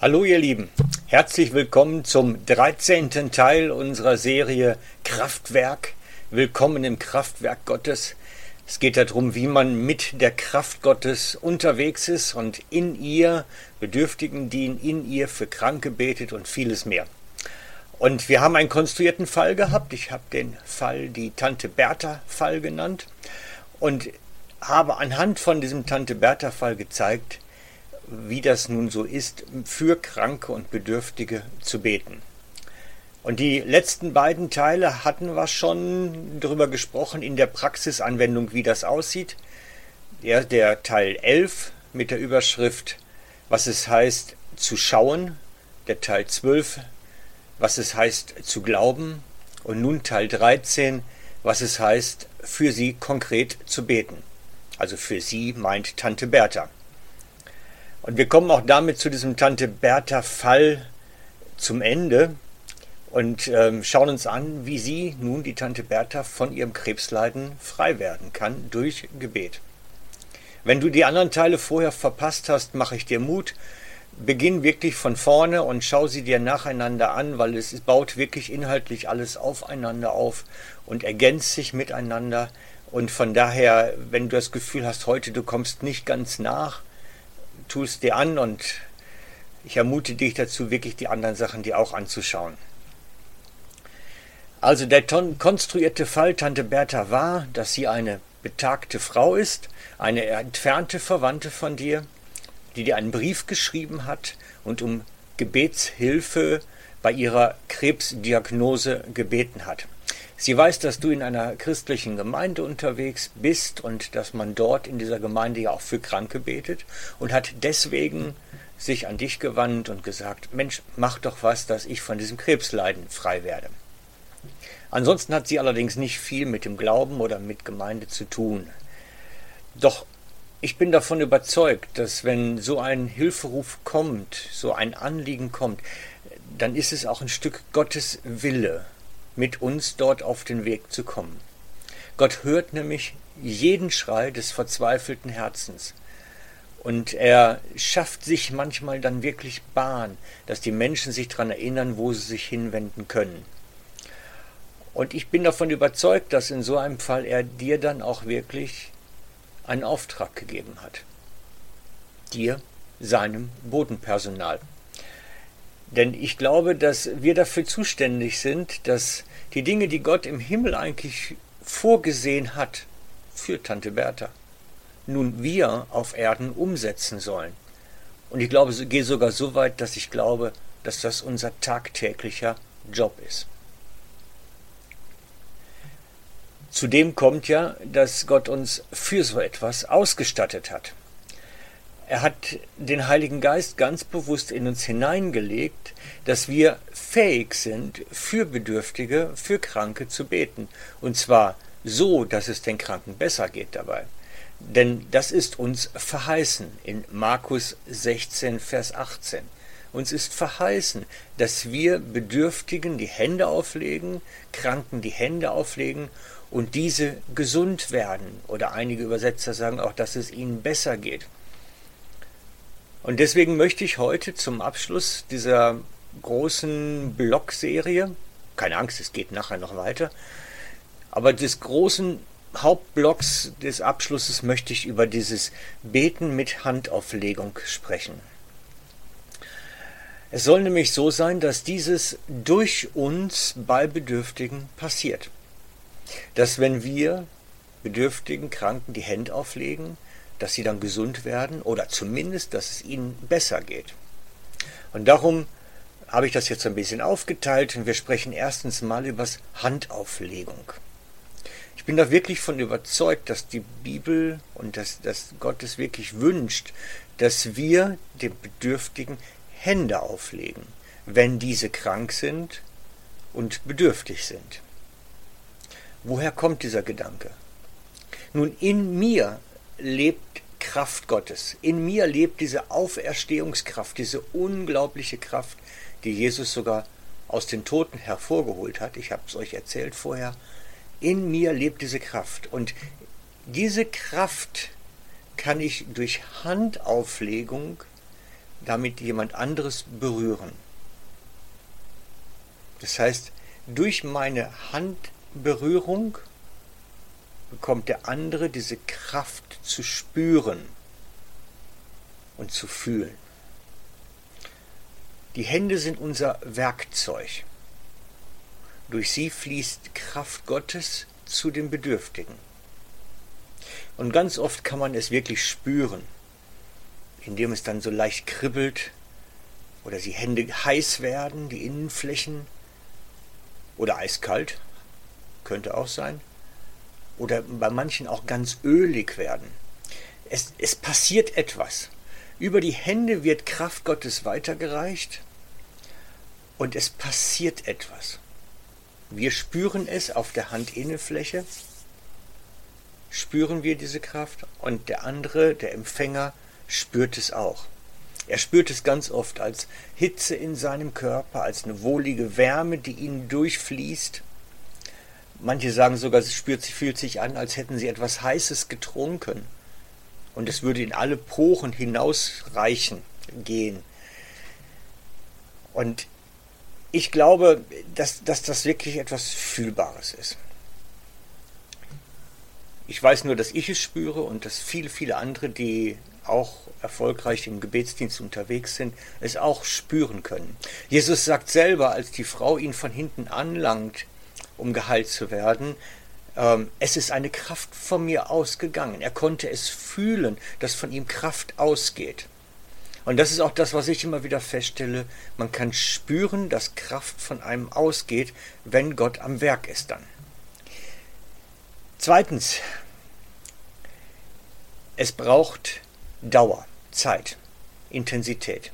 Hallo ihr Lieben, herzlich willkommen zum 13. Teil unserer Serie Kraftwerk. Willkommen im Kraftwerk Gottes. Es geht darum, wie man mit der Kraft Gottes unterwegs ist und in ihr Bedürftigen dient, in ihr für Kranke betet und vieles mehr. Und wir haben einen konstruierten Fall gehabt. Ich habe den Fall die Tante Bertha Fall genannt und habe anhand von diesem Tante Bertha Fall gezeigt, wie das nun so ist, für Kranke und Bedürftige zu beten. Und die letzten beiden Teile hatten wir schon darüber gesprochen in der Praxisanwendung, wie das aussieht. Der, der Teil 11 mit der Überschrift, was es heißt zu schauen, der Teil 12, was es heißt zu glauben und nun Teil 13, was es heißt für sie konkret zu beten. Also für sie meint Tante Bertha. Und wir kommen auch damit zu diesem Tante Bertha Fall zum Ende und ähm, schauen uns an, wie sie nun, die Tante Bertha, von ihrem Krebsleiden frei werden kann durch Gebet. Wenn du die anderen Teile vorher verpasst hast, mache ich dir Mut. Beginn wirklich von vorne und schau sie dir nacheinander an, weil es baut wirklich inhaltlich alles aufeinander auf und ergänzt sich miteinander. Und von daher, wenn du das Gefühl hast, heute du kommst nicht ganz nach, tu es dir an und ich ermute dich dazu, wirklich die anderen Sachen dir auch anzuschauen. Also der konstruierte Fall Tante Bertha war, dass sie eine betagte Frau ist, eine entfernte Verwandte von dir, die dir einen Brief geschrieben hat und um Gebetshilfe bei ihrer Krebsdiagnose gebeten hat. Sie weiß, dass du in einer christlichen Gemeinde unterwegs bist und dass man dort in dieser Gemeinde ja auch für Kranke betet und hat deswegen sich an dich gewandt und gesagt, Mensch, mach doch was, dass ich von diesem Krebsleiden frei werde. Ansonsten hat sie allerdings nicht viel mit dem Glauben oder mit Gemeinde zu tun. Doch ich bin davon überzeugt, dass wenn so ein Hilferuf kommt, so ein Anliegen kommt, dann ist es auch ein Stück Gottes Wille, mit uns dort auf den Weg zu kommen. Gott hört nämlich jeden Schrei des verzweifelten Herzens. Und er schafft sich manchmal dann wirklich Bahn, dass die Menschen sich daran erinnern, wo sie sich hinwenden können. Und ich bin davon überzeugt, dass in so einem Fall er dir dann auch wirklich einen Auftrag gegeben hat. Dir, seinem Bodenpersonal. Denn ich glaube, dass wir dafür zuständig sind, dass die Dinge, die Gott im Himmel eigentlich vorgesehen hat für Tante Bertha, nun wir auf Erden umsetzen sollen. Und ich glaube, ich gehe sogar so weit, dass ich glaube, dass das unser tagtäglicher Job ist. Zudem kommt ja, dass Gott uns für so etwas ausgestattet hat. Er hat den Heiligen Geist ganz bewusst in uns hineingelegt, dass wir fähig sind, für Bedürftige, für Kranke zu beten. Und zwar so, dass es den Kranken besser geht dabei. Denn das ist uns verheißen in Markus 16, Vers 18. Uns ist verheißen, dass wir Bedürftigen die Hände auflegen, Kranken die Hände auflegen und diese gesund werden. Oder einige Übersetzer sagen auch, dass es ihnen besser geht. Und deswegen möchte ich heute zum Abschluss dieser großen Blogserie, keine Angst, es geht nachher noch weiter, aber des großen Hauptblocks des Abschlusses möchte ich über dieses Beten mit Handauflegung sprechen. Es soll nämlich so sein, dass dieses durch uns bei Bedürftigen passiert. Dass wenn wir Bedürftigen, Kranken die Hände auflegen, dass sie dann gesund werden oder zumindest, dass es ihnen besser geht. Und darum habe ich das jetzt ein bisschen aufgeteilt und wir sprechen erstens mal über Handauflegung. Ich bin da wirklich von überzeugt, dass die Bibel und dass, dass Gott es wirklich wünscht, dass wir den Bedürftigen Hände auflegen, wenn diese krank sind und bedürftig sind. Woher kommt dieser Gedanke? Nun, in mir lebt Kraft Gottes. In mir lebt diese Auferstehungskraft, diese unglaubliche Kraft, die Jesus sogar aus den Toten hervorgeholt hat. Ich habe es euch erzählt vorher. In mir lebt diese Kraft. Und diese Kraft kann ich durch Handauflegung damit jemand anderes berühren. Das heißt, durch meine Handberührung bekommt der andere diese Kraft zu spüren und zu fühlen. Die Hände sind unser Werkzeug. Durch sie fließt Kraft Gottes zu den Bedürftigen. Und ganz oft kann man es wirklich spüren, indem es dann so leicht kribbelt oder die Hände heiß werden, die Innenflächen oder eiskalt, könnte auch sein, oder bei manchen auch ganz ölig werden. Es, es passiert etwas. Über die Hände wird Kraft Gottes weitergereicht und es passiert etwas. Wir spüren es auf der Handinnenfläche, spüren wir diese Kraft und der andere, der Empfänger, spürt es auch. Er spürt es ganz oft als Hitze in seinem Körper, als eine wohlige Wärme, die ihn durchfließt. Manche sagen sogar, es spürt, fühlt sich an, als hätten sie etwas Heißes getrunken. Und es würde in alle Poren hinausreichen gehen. Und ich glaube, dass, dass das wirklich etwas Fühlbares ist. Ich weiß nur, dass ich es spüre und dass viele, viele andere, die auch erfolgreich im Gebetsdienst unterwegs sind, es auch spüren können. Jesus sagt selber, als die Frau ihn von hinten anlangt, um geheilt zu werden, ähm, es ist eine Kraft von mir ausgegangen. Er konnte es fühlen, dass von ihm Kraft ausgeht. Und das ist auch das, was ich immer wieder feststelle. Man kann spüren, dass Kraft von einem ausgeht, wenn Gott am Werk ist dann. Zweitens, es braucht Dauer, Zeit, Intensität.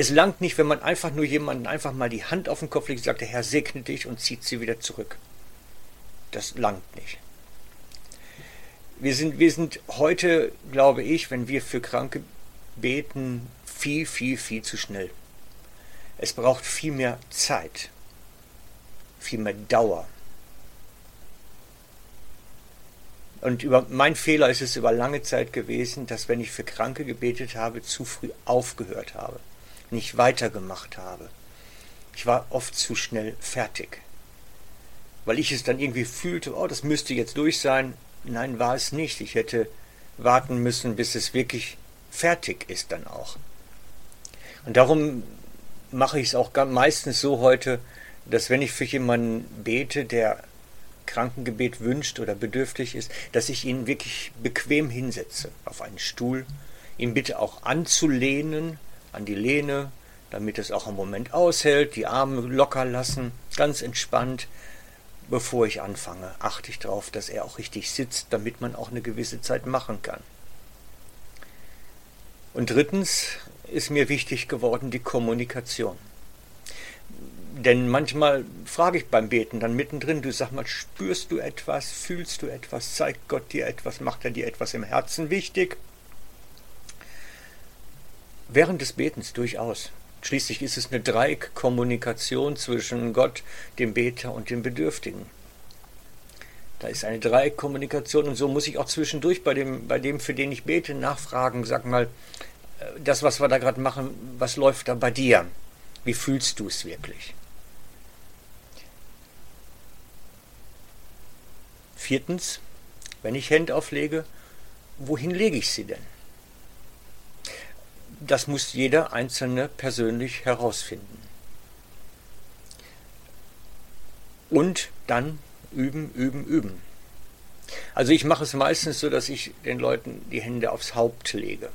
Es langt nicht, wenn man einfach nur jemanden einfach mal die Hand auf den Kopf legt und sagt, der Herr segne dich und zieht sie wieder zurück. Das langt nicht. Wir sind, wir sind heute, glaube ich, wenn wir für Kranke beten viel, viel, viel zu schnell. Es braucht viel mehr Zeit, viel mehr Dauer. Und über, mein Fehler ist es über lange Zeit gewesen, dass wenn ich für Kranke gebetet habe, zu früh aufgehört habe, nicht weitergemacht habe. Ich war oft zu schnell fertig. Weil ich es dann irgendwie fühlte, oh, das müsste jetzt durch sein. Nein, war es nicht. Ich hätte warten müssen, bis es wirklich fertig ist dann auch. Und darum mache ich es auch meistens so heute, dass wenn ich für jemanden bete, der Krankengebet wünscht oder bedürftig ist, dass ich ihn wirklich bequem hinsetze auf einen Stuhl, ihn bitte auch anzulehnen an die Lehne, damit es auch einen Moment aushält, die Arme locker lassen, ganz entspannt. Bevor ich anfange, achte ich darauf, dass er auch richtig sitzt, damit man auch eine gewisse Zeit machen kann. Und drittens ist mir wichtig geworden die Kommunikation. Denn manchmal frage ich beim Beten dann mittendrin, du sag mal, spürst du etwas, fühlst du etwas, zeigt Gott dir etwas, macht er dir etwas im Herzen wichtig? Während des Betens durchaus. Schließlich ist es eine Dreieckkommunikation zwischen Gott, dem Beter und dem Bedürftigen. Da ist eine Dreieckkommunikation und so muss ich auch zwischendurch bei dem, bei dem, für den ich bete, nachfragen. Sag mal, äh, das, was wir da gerade machen, was läuft da bei dir? Wie fühlst du es wirklich? Viertens, wenn ich Hände auflege, wohin lege ich sie denn? Das muss jeder Einzelne persönlich herausfinden. Und dann üben, üben, üben. Also ich mache es meistens so, dass ich den Leuten die Hände aufs Haupt lege.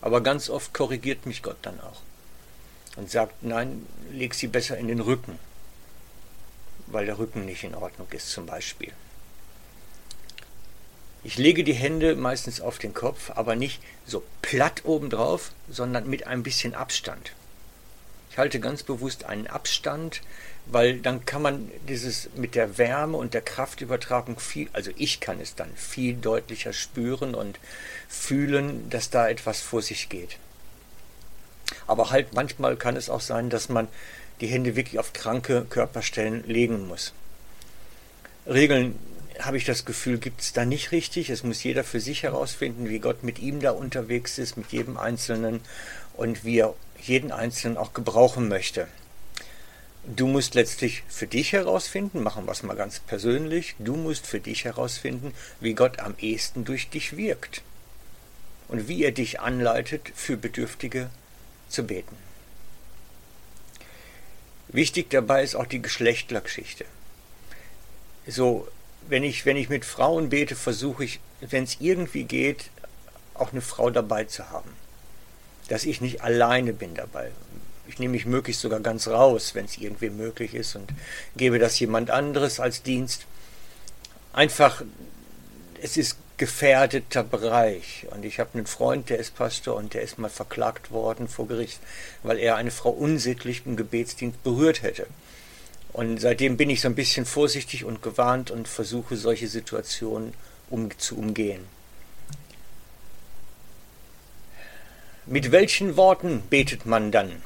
Aber ganz oft korrigiert mich Gott dann auch und sagt, nein, leg sie besser in den Rücken, weil der Rücken nicht in Ordnung ist zum Beispiel. Ich lege die Hände meistens auf den Kopf, aber nicht so platt obendrauf, sondern mit ein bisschen Abstand. Ich halte ganz bewusst einen Abstand, weil dann kann man dieses mit der Wärme und der Kraftübertragung viel, also ich kann es dann viel deutlicher spüren und fühlen, dass da etwas vor sich geht. Aber halt manchmal kann es auch sein, dass man die Hände wirklich auf kranke Körperstellen legen muss. Regeln habe ich das Gefühl, gibt es da nicht richtig. Es muss jeder für sich herausfinden, wie Gott mit ihm da unterwegs ist, mit jedem Einzelnen und wie er jeden Einzelnen auch gebrauchen möchte. Du musst letztlich für dich herausfinden, machen wir es mal ganz persönlich, du musst für dich herausfinden, wie Gott am ehesten durch dich wirkt und wie er dich anleitet, für Bedürftige zu beten. Wichtig dabei ist auch die Geschlechtlergeschichte. So, wenn ich, wenn ich mit Frauen bete, versuche ich, wenn es irgendwie geht, auch eine Frau dabei zu haben. Dass ich nicht alleine bin dabei ich nehme mich möglichst sogar ganz raus, wenn es irgendwie möglich ist und gebe das jemand anderes als Dienst. Einfach, es ist gefährdeter Bereich. Und ich habe einen Freund, der ist Pastor und der ist mal verklagt worden vor Gericht, weil er eine Frau unsittlich im Gebetsdienst berührt hätte. Und seitdem bin ich so ein bisschen vorsichtig und gewarnt und versuche solche Situationen um, zu umgehen. Mit welchen Worten betet man dann?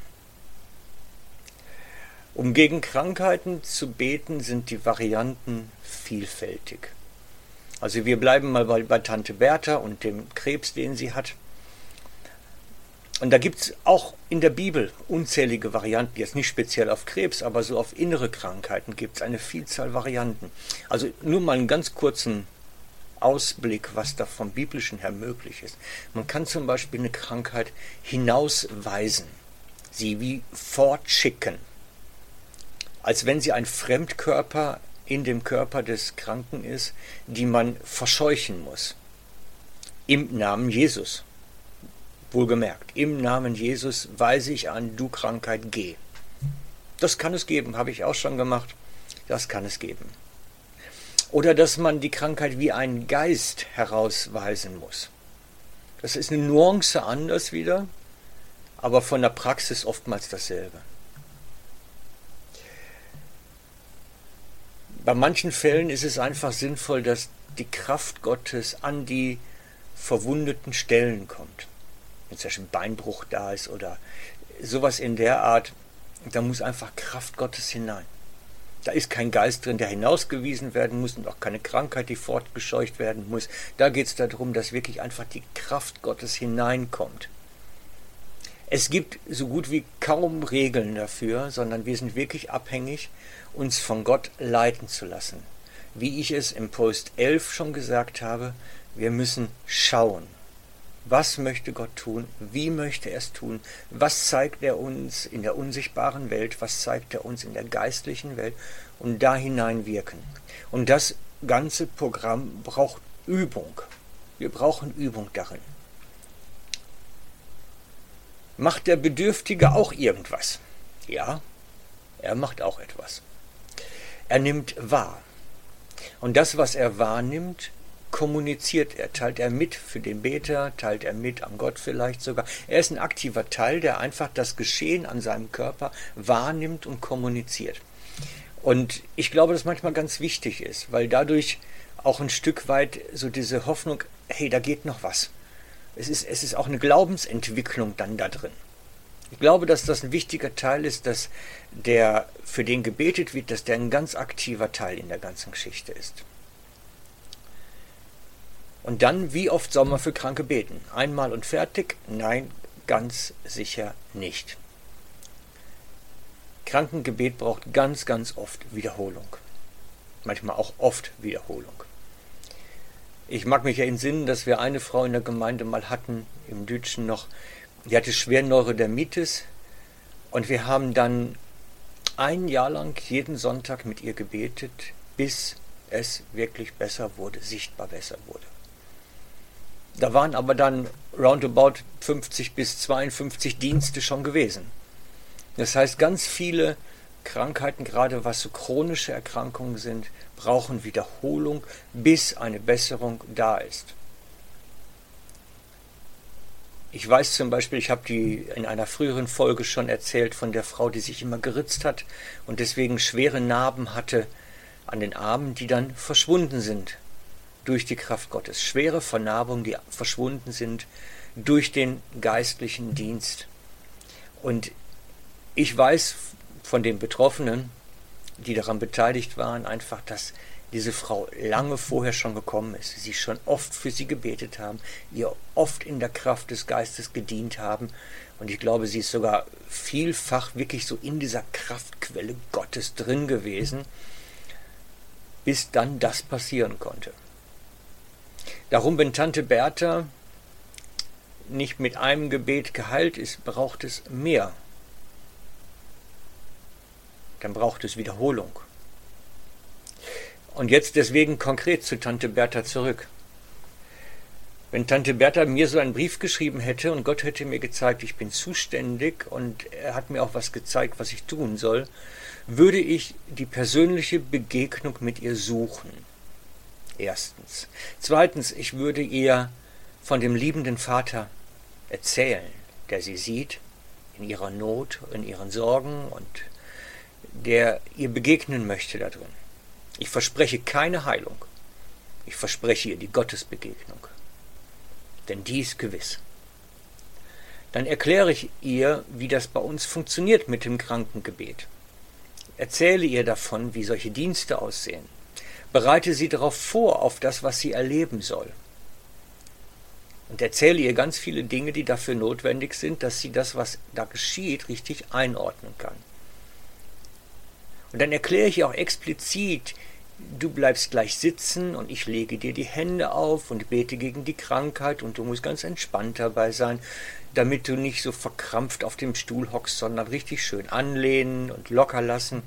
Um gegen Krankheiten zu beten, sind die Varianten vielfältig. Also wir bleiben mal bei, bei Tante Bertha und dem Krebs, den sie hat. Und da gibt es auch in der Bibel unzählige Varianten, jetzt nicht speziell auf Krebs, aber so auf innere Krankheiten gibt es eine Vielzahl Varianten. Also nur mal einen ganz kurzen Ausblick, was da vom biblischen her möglich ist. Man kann zum Beispiel eine Krankheit hinausweisen, sie wie fortschicken als wenn sie ein Fremdkörper in dem Körper des Kranken ist, die man verscheuchen muss. Im Namen Jesus. Wohlgemerkt, im Namen Jesus weise ich an, du Krankheit, geh. Das kann es geben, habe ich auch schon gemacht. Das kann es geben. Oder dass man die Krankheit wie einen Geist herausweisen muss. Das ist eine Nuance anders wieder, aber von der Praxis oftmals dasselbe. Bei manchen Fällen ist es einfach sinnvoll, dass die Kraft Gottes an die verwundeten Stellen kommt. Wenn zum Beispiel ein Beinbruch da ist oder sowas in der Art, da muss einfach Kraft Gottes hinein. Da ist kein Geist drin, der hinausgewiesen werden muss und auch keine Krankheit, die fortgescheucht werden muss. Da geht es darum, dass wirklich einfach die Kraft Gottes hineinkommt. Es gibt so gut wie kaum Regeln dafür, sondern wir sind wirklich abhängig uns von Gott leiten zu lassen. Wie ich es im Post 11 schon gesagt habe, wir müssen schauen. Was möchte Gott tun? Wie möchte er es tun? Was zeigt er uns in der unsichtbaren Welt? Was zeigt er uns in der geistlichen Welt? Und da hinein wirken. Und das ganze Programm braucht Übung. Wir brauchen Übung darin. Macht der Bedürftige auch irgendwas? Ja, er macht auch etwas. Er nimmt wahr. Und das, was er wahrnimmt, kommuniziert er, teilt er mit für den Beter, teilt er mit am Gott vielleicht sogar. Er ist ein aktiver Teil, der einfach das Geschehen an seinem Körper wahrnimmt und kommuniziert. Und ich glaube, dass manchmal ganz wichtig ist, weil dadurch auch ein Stück weit so diese Hoffnung, hey, da geht noch was. Es ist, es ist auch eine Glaubensentwicklung dann da drin. Ich glaube, dass das ein wichtiger Teil ist, dass der, für den gebetet wird, dass der ein ganz aktiver Teil in der ganzen Geschichte ist. Und dann, wie oft soll man für Kranke beten? Einmal und fertig? Nein, ganz sicher nicht. Krankengebet braucht ganz, ganz oft Wiederholung. Manchmal auch oft Wiederholung. Ich mag mich ja entsinnen, dass wir eine Frau in der Gemeinde mal hatten, im Dütschen noch, die hatte schwer Neurodermitis und wir haben dann ein Jahr lang jeden Sonntag mit ihr gebetet, bis es wirklich besser wurde, sichtbar besser wurde. Da waren aber dann roundabout 50 bis 52 Dienste schon gewesen. Das heißt, ganz viele Krankheiten, gerade was so chronische Erkrankungen sind, brauchen Wiederholung, bis eine Besserung da ist. Ich weiß zum Beispiel, ich habe die in einer früheren Folge schon erzählt von der Frau, die sich immer geritzt hat und deswegen schwere Narben hatte an den Armen, die dann verschwunden sind durch die Kraft Gottes. Schwere Vernarbungen, die verschwunden sind durch den geistlichen Dienst. Und ich weiß von den Betroffenen, die daran beteiligt waren, einfach, dass diese Frau lange vorher schon gekommen ist, sie schon oft für sie gebetet haben, ihr oft in der Kraft des Geistes gedient haben. Und ich glaube, sie ist sogar vielfach wirklich so in dieser Kraftquelle Gottes drin gewesen, bis dann das passieren konnte. Darum, wenn Tante Bertha nicht mit einem Gebet geheilt ist, braucht es mehr. Dann braucht es Wiederholung. Und jetzt deswegen konkret zu Tante Bertha zurück. Wenn Tante Bertha mir so einen Brief geschrieben hätte und Gott hätte mir gezeigt, ich bin zuständig und er hat mir auch was gezeigt, was ich tun soll, würde ich die persönliche Begegnung mit ihr suchen. Erstens. Zweitens, ich würde ihr von dem liebenden Vater erzählen, der sie sieht in ihrer Not, in ihren Sorgen und der ihr begegnen möchte da drin. Ich verspreche keine Heilung. Ich verspreche ihr die Gottesbegegnung. Denn die ist gewiss. Dann erkläre ich ihr, wie das bei uns funktioniert mit dem Krankengebet. Erzähle ihr davon, wie solche Dienste aussehen. Bereite sie darauf vor, auf das, was sie erleben soll. Und erzähle ihr ganz viele Dinge, die dafür notwendig sind, dass sie das, was da geschieht, richtig einordnen kann. Und dann erkläre ich ihr auch explizit, du bleibst gleich sitzen und ich lege dir die Hände auf und bete gegen die Krankheit und du musst ganz entspannt dabei sein, damit du nicht so verkrampft auf dem Stuhl hockst, sondern richtig schön anlehnen und locker lassen.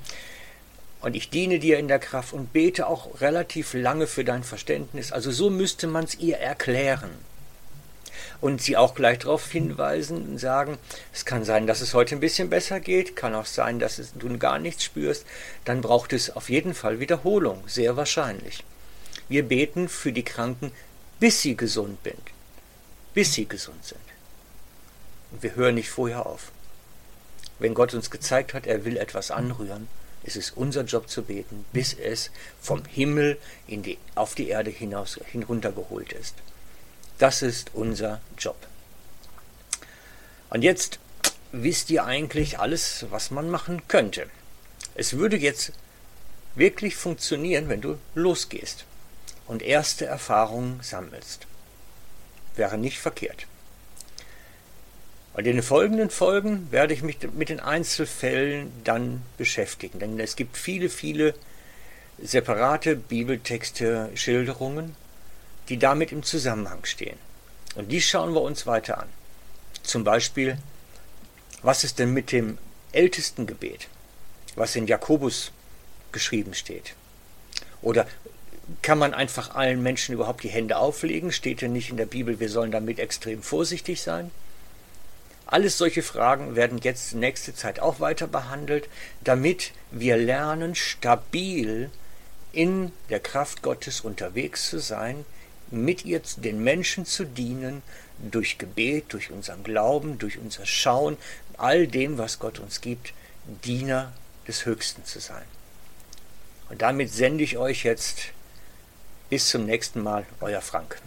Und ich diene dir in der Kraft und bete auch relativ lange für dein Verständnis. Also so müsste man es ihr erklären und sie auch gleich darauf hinweisen und sagen, es kann sein, dass es heute ein bisschen besser geht, kann auch sein, dass du gar nichts spürst, dann braucht es auf jeden Fall Wiederholung, sehr wahrscheinlich. Wir beten für die Kranken, bis sie gesund sind, bis sie gesund sind. Und wir hören nicht vorher auf. Wenn Gott uns gezeigt hat, er will etwas anrühren, ist es unser Job zu beten, bis es vom Himmel in die, auf die Erde hinaus hinuntergeholt ist. Das ist unser Job. Und jetzt wisst ihr eigentlich alles, was man machen könnte. Es würde jetzt wirklich funktionieren, wenn du losgehst und erste Erfahrungen sammelst. Wäre nicht verkehrt. In den folgenden Folgen werde ich mich mit den Einzelfällen dann beschäftigen, denn es gibt viele, viele separate Bibeltexte, Schilderungen, die damit im Zusammenhang stehen. Und die schauen wir uns weiter an. Zum Beispiel, was ist denn mit dem ältesten Gebet, was in Jakobus geschrieben steht? Oder kann man einfach allen Menschen überhaupt die Hände auflegen? Steht denn nicht in der Bibel, wir sollen damit extrem vorsichtig sein? Alles solche Fragen werden jetzt nächste Zeit auch weiter behandelt, damit wir lernen, stabil in der Kraft Gottes unterwegs zu sein, mit ihr den Menschen zu dienen, durch Gebet, durch unseren Glauben, durch unser Schauen, all dem, was Gott uns gibt, Diener des Höchsten zu sein. Und damit sende ich euch jetzt bis zum nächsten Mal, euer Frank.